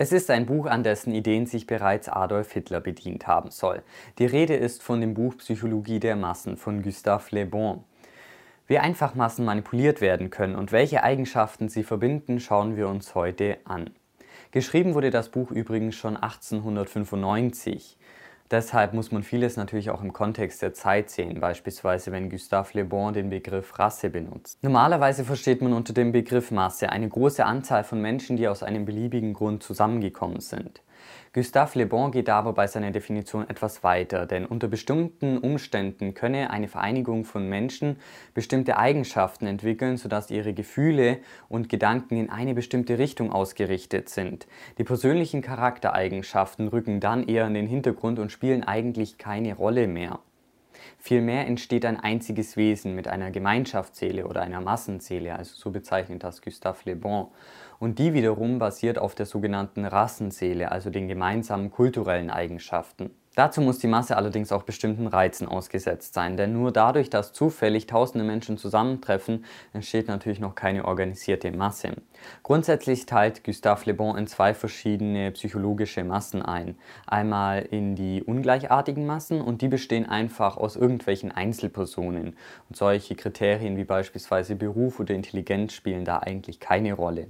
Es ist ein Buch, an dessen Ideen sich bereits Adolf Hitler bedient haben soll. Die Rede ist von dem Buch Psychologie der Massen von Gustave Le Bon. Wie einfach Massen manipuliert werden können und welche Eigenschaften sie verbinden, schauen wir uns heute an. Geschrieben wurde das Buch übrigens schon 1895. Deshalb muss man vieles natürlich auch im Kontext der Zeit sehen, beispielsweise wenn Gustave Le Bon den Begriff Rasse benutzt. Normalerweise versteht man unter dem Begriff Masse eine große Anzahl von Menschen, die aus einem beliebigen Grund zusammengekommen sind. Gustave Le Bon geht aber bei seiner Definition etwas weiter, denn unter bestimmten Umständen könne eine Vereinigung von Menschen bestimmte Eigenschaften entwickeln, sodass ihre Gefühle und Gedanken in eine bestimmte Richtung ausgerichtet sind. Die persönlichen Charaktereigenschaften rücken dann eher in den Hintergrund und spielen eigentlich keine Rolle mehr. Vielmehr entsteht ein einziges Wesen mit einer Gemeinschaftsseele oder einer Massenseele, also so bezeichnet das Gustave Le Bon. Und die wiederum basiert auf der sogenannten Rassenseele, also den gemeinsamen kulturellen Eigenschaften. Dazu muss die Masse allerdings auch bestimmten Reizen ausgesetzt sein, denn nur dadurch, dass zufällig tausende Menschen zusammentreffen, entsteht natürlich noch keine organisierte Masse. Grundsätzlich teilt Gustave Le Bon in zwei verschiedene psychologische Massen ein. Einmal in die ungleichartigen Massen und die bestehen einfach aus irgendwelchen Einzelpersonen. Und solche Kriterien wie beispielsweise Beruf oder Intelligenz spielen da eigentlich keine Rolle.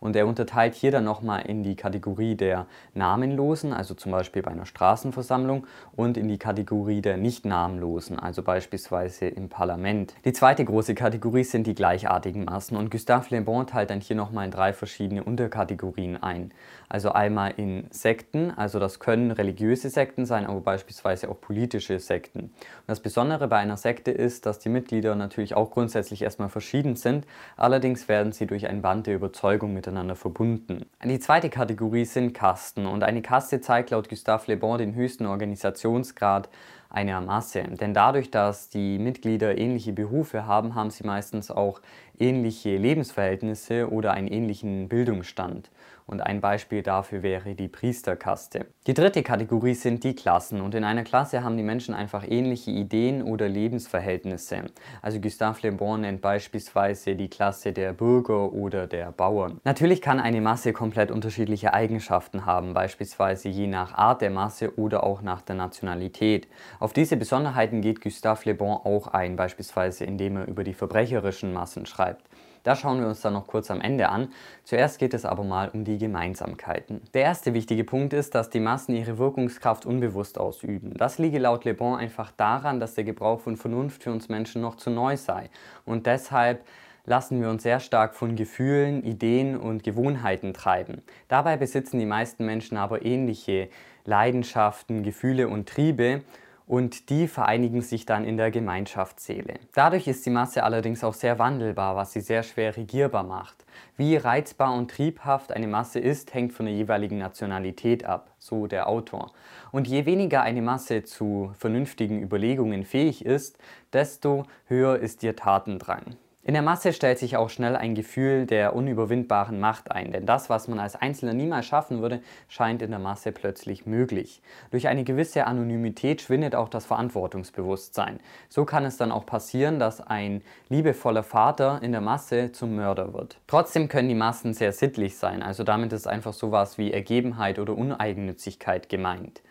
Und er unterteilt hier dann nochmal in die Kategorie der Namenlosen, also zum Beispiel bei einer Straßenversammlung, und in die Kategorie der Nicht-Namenlosen, also beispielsweise im Parlament. Die zweite große Kategorie sind die gleichartigen Massen und Gustave Le Bon teilt dann hier nochmal in drei verschiedene Unterkategorien ein. Also einmal in Sekten, also das können religiöse Sekten sein, aber beispielsweise auch politische Sekten. Und das Besondere bei einer Sekte ist, dass die Mitglieder natürlich auch grundsätzlich erstmal verschieden sind, allerdings werden sie durch ein Band der Überzeugung mit miteinander verbunden. Die zweite Kategorie sind Kasten und eine Kaste zeigt laut Gustave Le Bon den höchsten Organisationsgrad einer Masse. Denn dadurch, dass die Mitglieder ähnliche Berufe haben, haben sie meistens auch ähnliche Lebensverhältnisse oder einen ähnlichen Bildungsstand. Und ein Beispiel dafür wäre die Priesterkaste. Die dritte Kategorie sind die Klassen. Und in einer Klasse haben die Menschen einfach ähnliche Ideen oder Lebensverhältnisse. Also Gustave Le Bon nennt beispielsweise die Klasse der Bürger oder der Bauern. Natürlich kann eine Masse komplett unterschiedliche Eigenschaften haben, beispielsweise je nach Art der Masse oder auch nach der Nationalität. Auf diese Besonderheiten geht Gustave Le Bon auch ein, beispielsweise indem er über die verbrecherischen Massen schreibt. Das schauen wir uns dann noch kurz am Ende an. Zuerst geht es aber mal um die Gemeinsamkeiten. Der erste wichtige Punkt ist, dass die Massen ihre Wirkungskraft unbewusst ausüben. Das liege laut Le Bon einfach daran, dass der Gebrauch von Vernunft für uns Menschen noch zu neu sei. Und deshalb lassen wir uns sehr stark von Gefühlen, Ideen und Gewohnheiten treiben. Dabei besitzen die meisten Menschen aber ähnliche Leidenschaften, Gefühle und Triebe und die vereinigen sich dann in der Gemeinschaftsseele. Dadurch ist die Masse allerdings auch sehr wandelbar, was sie sehr schwer regierbar macht. Wie reizbar und triebhaft eine Masse ist, hängt von der jeweiligen Nationalität ab, so der Autor. Und je weniger eine Masse zu vernünftigen Überlegungen fähig ist, desto höher ist ihr Tatendrang. In der Masse stellt sich auch schnell ein Gefühl der unüberwindbaren Macht ein, denn das, was man als Einzelner niemals schaffen würde, scheint in der Masse plötzlich möglich. Durch eine gewisse Anonymität schwindet auch das Verantwortungsbewusstsein. So kann es dann auch passieren, dass ein liebevoller Vater in der Masse zum Mörder wird. Trotzdem können die Massen sehr sittlich sein, also damit ist einfach sowas wie Ergebenheit oder Uneigennützigkeit gemeint.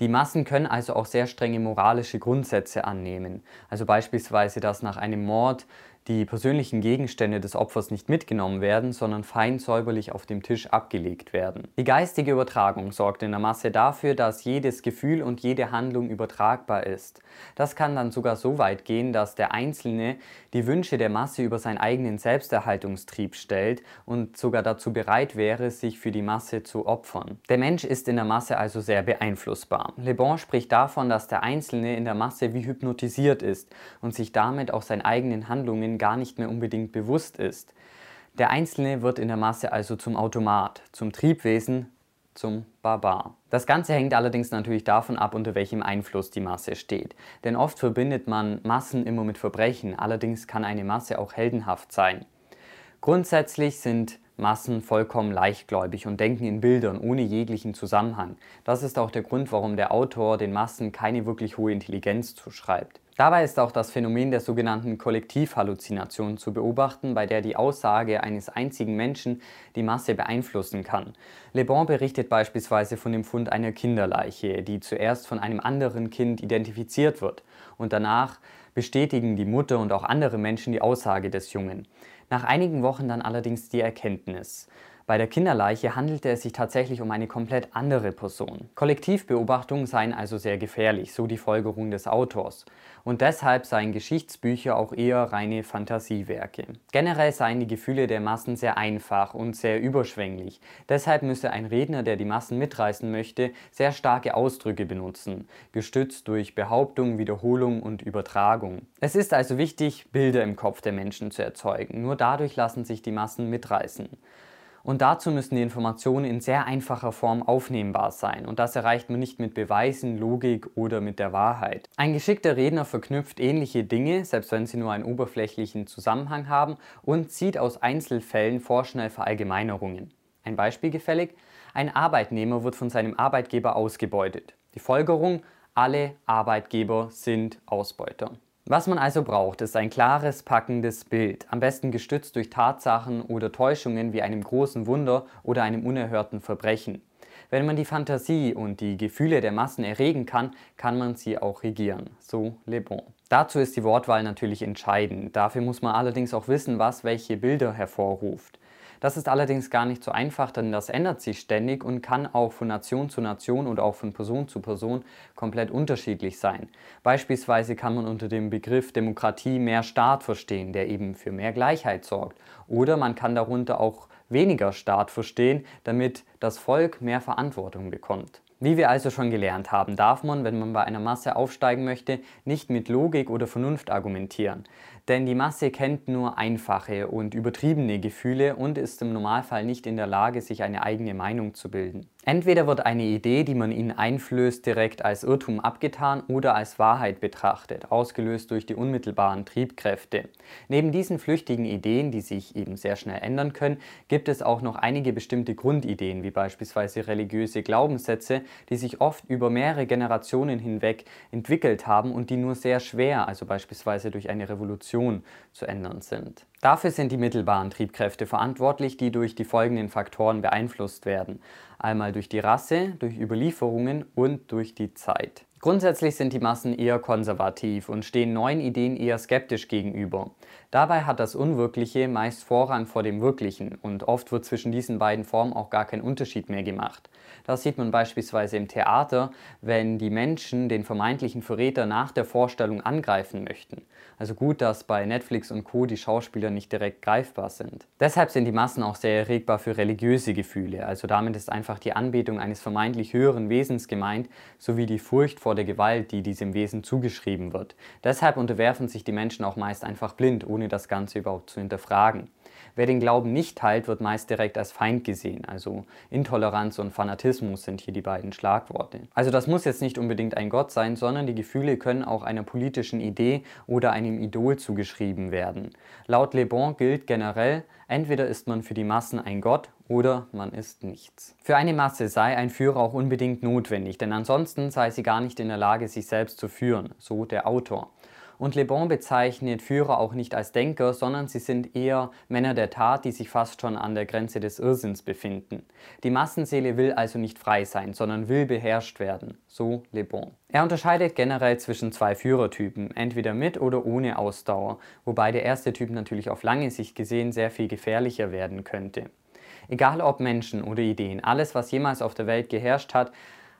Die Massen können also auch sehr strenge moralische Grundsätze annehmen. Also beispielsweise, dass nach einem Mord die persönlichen Gegenstände des Opfers nicht mitgenommen werden, sondern fein säuberlich auf dem Tisch abgelegt werden. Die geistige Übertragung sorgt in der Masse dafür, dass jedes Gefühl und jede Handlung übertragbar ist. Das kann dann sogar so weit gehen, dass der Einzelne die Wünsche der Masse über seinen eigenen Selbsterhaltungstrieb stellt und sogar dazu bereit wäre, sich für die Masse zu opfern. Der Mensch ist in der Masse also sehr beeinflussbar. Le Bon spricht davon, dass der Einzelne in der Masse wie hypnotisiert ist und sich damit auch seinen eigenen Handlungen gar nicht mehr unbedingt bewusst ist. Der Einzelne wird in der Masse also zum Automat, zum Triebwesen, zum Barbar. Das Ganze hängt allerdings natürlich davon ab, unter welchem Einfluss die Masse steht. Denn oft verbindet man Massen immer mit Verbrechen, allerdings kann eine Masse auch heldenhaft sein. Grundsätzlich sind Massen vollkommen leichtgläubig und denken in Bildern ohne jeglichen Zusammenhang. Das ist auch der Grund, warum der Autor den Massen keine wirklich hohe Intelligenz zuschreibt. Dabei ist auch das Phänomen der sogenannten Kollektivhalluzination zu beobachten, bei der die Aussage eines einzigen Menschen die Masse beeinflussen kann. Le Bon berichtet beispielsweise von dem Fund einer Kinderleiche, die zuerst von einem anderen Kind identifiziert wird und danach bestätigen die Mutter und auch andere Menschen die Aussage des Jungen. Nach einigen Wochen dann allerdings die Erkenntnis. Bei der Kinderleiche handelte es sich tatsächlich um eine komplett andere Person. Kollektivbeobachtungen seien also sehr gefährlich, so die Folgerung des Autors. Und deshalb seien Geschichtsbücher auch eher reine Fantasiewerke. Generell seien die Gefühle der Massen sehr einfach und sehr überschwänglich. Deshalb müsse ein Redner, der die Massen mitreißen möchte, sehr starke Ausdrücke benutzen, gestützt durch Behauptung, Wiederholung und Übertragung. Es ist also wichtig, Bilder im Kopf der Menschen zu erzeugen. Nur dadurch lassen sich die Massen mitreißen. Und dazu müssen die Informationen in sehr einfacher Form aufnehmbar sein. Und das erreicht man nicht mit Beweisen, Logik oder mit der Wahrheit. Ein geschickter Redner verknüpft ähnliche Dinge, selbst wenn sie nur einen oberflächlichen Zusammenhang haben, und zieht aus Einzelfällen vorschnell Verallgemeinerungen. Ein Beispiel gefällig? Ein Arbeitnehmer wird von seinem Arbeitgeber ausgebeutet. Die Folgerung, alle Arbeitgeber sind Ausbeuter. Was man also braucht, ist ein klares, packendes Bild, am besten gestützt durch Tatsachen oder Täuschungen wie einem großen Wunder oder einem unerhörten Verbrechen. Wenn man die Fantasie und die Gefühle der Massen erregen kann, kann man sie auch regieren. So Le Bon. Dazu ist die Wortwahl natürlich entscheidend. Dafür muss man allerdings auch wissen, was welche Bilder hervorruft. Das ist allerdings gar nicht so einfach, denn das ändert sich ständig und kann auch von Nation zu Nation oder auch von Person zu Person komplett unterschiedlich sein. Beispielsweise kann man unter dem Begriff Demokratie mehr Staat verstehen, der eben für mehr Gleichheit sorgt. Oder man kann darunter auch weniger Staat verstehen, damit das Volk mehr Verantwortung bekommt. Wie wir also schon gelernt haben, darf man, wenn man bei einer Masse aufsteigen möchte, nicht mit Logik oder Vernunft argumentieren. Denn die Masse kennt nur einfache und übertriebene Gefühle und ist im Normalfall nicht in der Lage, sich eine eigene Meinung zu bilden. Entweder wird eine Idee, die man ihnen einflößt, direkt als Irrtum abgetan oder als Wahrheit betrachtet, ausgelöst durch die unmittelbaren Triebkräfte. Neben diesen flüchtigen Ideen, die sich eben sehr schnell ändern können, gibt es auch noch einige bestimmte Grundideen, wie beispielsweise religiöse Glaubenssätze, die sich oft über mehrere Generationen hinweg entwickelt haben und die nur sehr schwer, also beispielsweise durch eine Revolution, zu ändern sind. Dafür sind die mittelbaren Triebkräfte verantwortlich, die durch die folgenden Faktoren beeinflusst werden. Einmal durch die Rasse, durch Überlieferungen und durch die Zeit. Grundsätzlich sind die Massen eher konservativ und stehen neuen Ideen eher skeptisch gegenüber. Dabei hat das Unwirkliche meist Vorrang vor dem Wirklichen und oft wird zwischen diesen beiden Formen auch gar kein Unterschied mehr gemacht. Das sieht man beispielsweise im Theater, wenn die Menschen den vermeintlichen Verräter nach der Vorstellung angreifen möchten. Also gut, dass bei Netflix und Co. die Schauspieler nicht direkt greifbar sind. Deshalb sind die Massen auch sehr erregbar für religiöse Gefühle. Also damit ist einfach die Anbetung eines vermeintlich höheren Wesens gemeint, sowie die Furcht vor der Gewalt, die diesem Wesen zugeschrieben wird. Deshalb unterwerfen sich die Menschen auch meist einfach blind, ohne das Ganze überhaupt zu hinterfragen. Wer den Glauben nicht teilt, wird meist direkt als Feind gesehen. Also Intoleranz und Fanatismus sind hier die beiden Schlagworte. Also das muss jetzt nicht unbedingt ein Gott sein, sondern die Gefühle können auch einer politischen Idee oder einem Idol zugeschrieben werden. Laut Le Bon gilt generell, entweder ist man für die Massen ein Gott oder man ist nichts. Für eine Masse sei ein Führer auch unbedingt notwendig, denn ansonsten sei sie gar nicht in der Lage, sich selbst zu führen, so der Autor. Und Le Bon bezeichnet Führer auch nicht als Denker, sondern sie sind eher Männer der Tat, die sich fast schon an der Grenze des Irrsinns befinden. Die Massenseele will also nicht frei sein, sondern will beherrscht werden, so Le Bon. Er unterscheidet generell zwischen zwei Führertypen, entweder mit oder ohne Ausdauer, wobei der erste Typ natürlich auf lange Sicht gesehen sehr viel gefährlicher werden könnte. Egal ob Menschen oder Ideen, alles, was jemals auf der Welt geherrscht hat,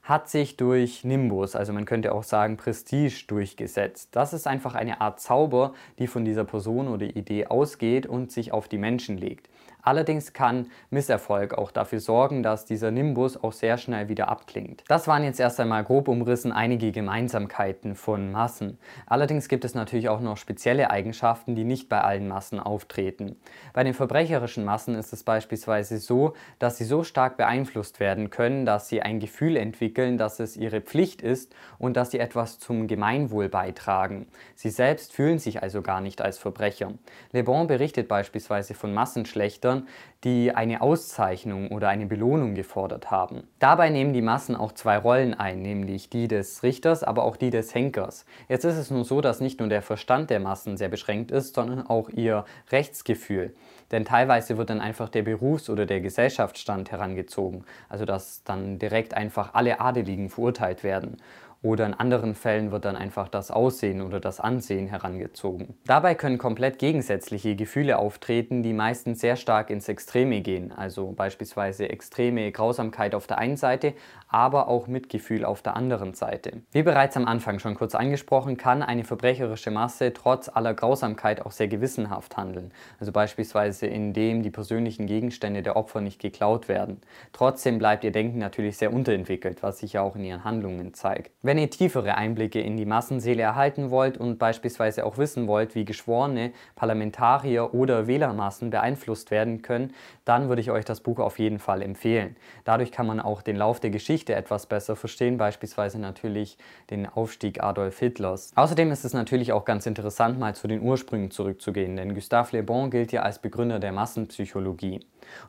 hat sich durch Nimbus, also man könnte auch sagen Prestige, durchgesetzt. Das ist einfach eine Art Zauber, die von dieser Person oder Idee ausgeht und sich auf die Menschen legt. Allerdings kann Misserfolg auch dafür sorgen, dass dieser Nimbus auch sehr schnell wieder abklingt. Das waren jetzt erst einmal grob umrissen einige Gemeinsamkeiten von Massen. Allerdings gibt es natürlich auch noch spezielle Eigenschaften, die nicht bei allen Massen auftreten. Bei den verbrecherischen Massen ist es beispielsweise so, dass sie so stark beeinflusst werden können, dass sie ein Gefühl entwickeln, dass es ihre Pflicht ist und dass sie etwas zum Gemeinwohl beitragen. Sie selbst fühlen sich also gar nicht als Verbrecher. Le Bon berichtet beispielsweise von Massenschlechtern, die eine Auszeichnung oder eine Belohnung gefordert haben. Dabei nehmen die Massen auch zwei Rollen ein, nämlich die des Richters, aber auch die des Henkers. Jetzt ist es nur so, dass nicht nur der Verstand der Massen sehr beschränkt ist, sondern auch ihr Rechtsgefühl. Denn teilweise wird dann einfach der Berufs- oder der Gesellschaftsstand herangezogen, also dass dann direkt einfach alle Adeligen verurteilt werden. Oder in anderen Fällen wird dann einfach das Aussehen oder das Ansehen herangezogen. Dabei können komplett gegensätzliche Gefühle auftreten, die meistens sehr stark ins Extreme gehen. Also beispielsweise extreme Grausamkeit auf der einen Seite, aber auch Mitgefühl auf der anderen Seite. Wie bereits am Anfang schon kurz angesprochen, kann eine verbrecherische Masse trotz aller Grausamkeit auch sehr gewissenhaft handeln. Also beispielsweise indem die persönlichen Gegenstände der Opfer nicht geklaut werden. Trotzdem bleibt ihr Denken natürlich sehr unterentwickelt, was sich ja auch in ihren Handlungen zeigt. Wenn ihr tiefere Einblicke in die Massenseele erhalten wollt und beispielsweise auch wissen wollt, wie Geschworene, Parlamentarier oder Wählermassen beeinflusst werden können, dann würde ich euch das Buch auf jeden Fall empfehlen. Dadurch kann man auch den Lauf der Geschichte etwas besser verstehen, beispielsweise natürlich den Aufstieg Adolf Hitlers. Außerdem ist es natürlich auch ganz interessant, mal zu den Ursprüngen zurückzugehen, denn Gustave Le Bon gilt ja als Begründer der Massenpsychologie.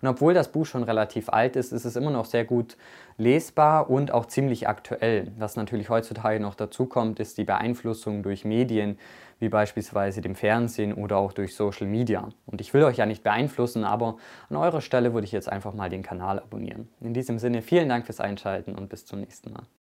Und obwohl das Buch schon relativ alt ist, ist es immer noch sehr gut lesbar und auch ziemlich aktuell. Was natürlich heutzutage noch dazu kommt, ist die Beeinflussung durch Medien, wie beispielsweise dem Fernsehen oder auch durch Social Media. Und ich will euch ja nicht beeinflussen, aber an eurer Stelle würde ich jetzt einfach mal den Kanal abonnieren. In diesem Sinne vielen Dank fürs Einschalten und bis zum nächsten Mal.